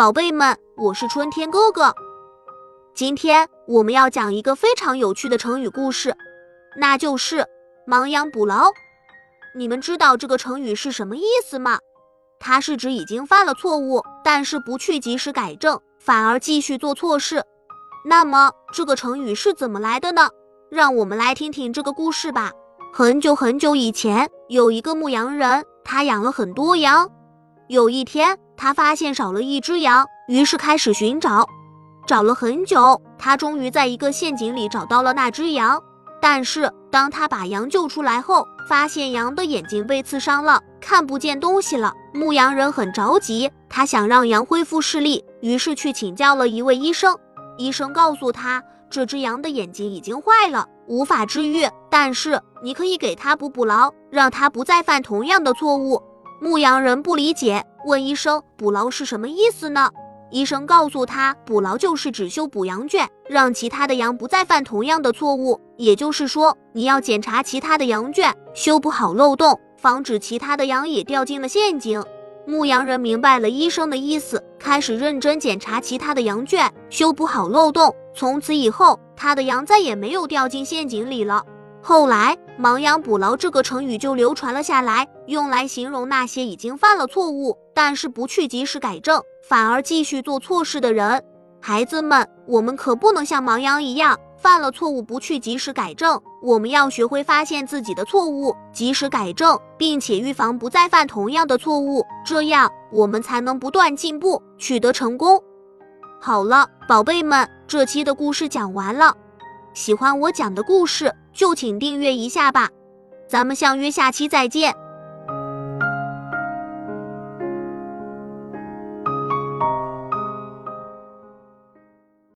宝贝们，我是春天哥哥。今天我们要讲一个非常有趣的成语故事，那就是亡羊补牢。你们知道这个成语是什么意思吗？它是指已经犯了错误，但是不去及时改正，反而继续做错事。那么这个成语是怎么来的呢？让我们来听听这个故事吧。很久很久以前，有一个牧羊人，他养了很多羊。有一天，他发现少了一只羊，于是开始寻找，找了很久，他终于在一个陷阱里找到了那只羊。但是当他把羊救出来后，发现羊的眼睛被刺伤了，看不见东西了。牧羊人很着急，他想让羊恢复视力，于是去请教了一位医生。医生告诉他，这只羊的眼睛已经坏了，无法治愈，但是你可以给他补补牢，让他不再犯同样的错误。牧羊人不理解。问医生：“补牢是什么意思呢？”医生告诉他：“补牢就是只修补羊圈，让其他的羊不再犯同样的错误。也就是说，你要检查其他的羊圈，修补好漏洞，防止其他的羊也掉进了陷阱。”牧羊人明白了医生的意思，开始认真检查其他的羊圈，修补好漏洞。从此以后，他的羊再也没有掉进陷阱里了。后来，“亡羊补牢”这个成语就流传了下来，用来形容那些已经犯了错误，但是不去及时改正，反而继续做错事的人。孩子们，我们可不能像亡羊一样，犯了错误不去及时改正。我们要学会发现自己的错误，及时改正，并且预防不再犯同样的错误，这样我们才能不断进步，取得成功。好了，宝贝们，这期的故事讲完了。喜欢我讲的故事。就请订阅一下吧，咱们相约下期再见。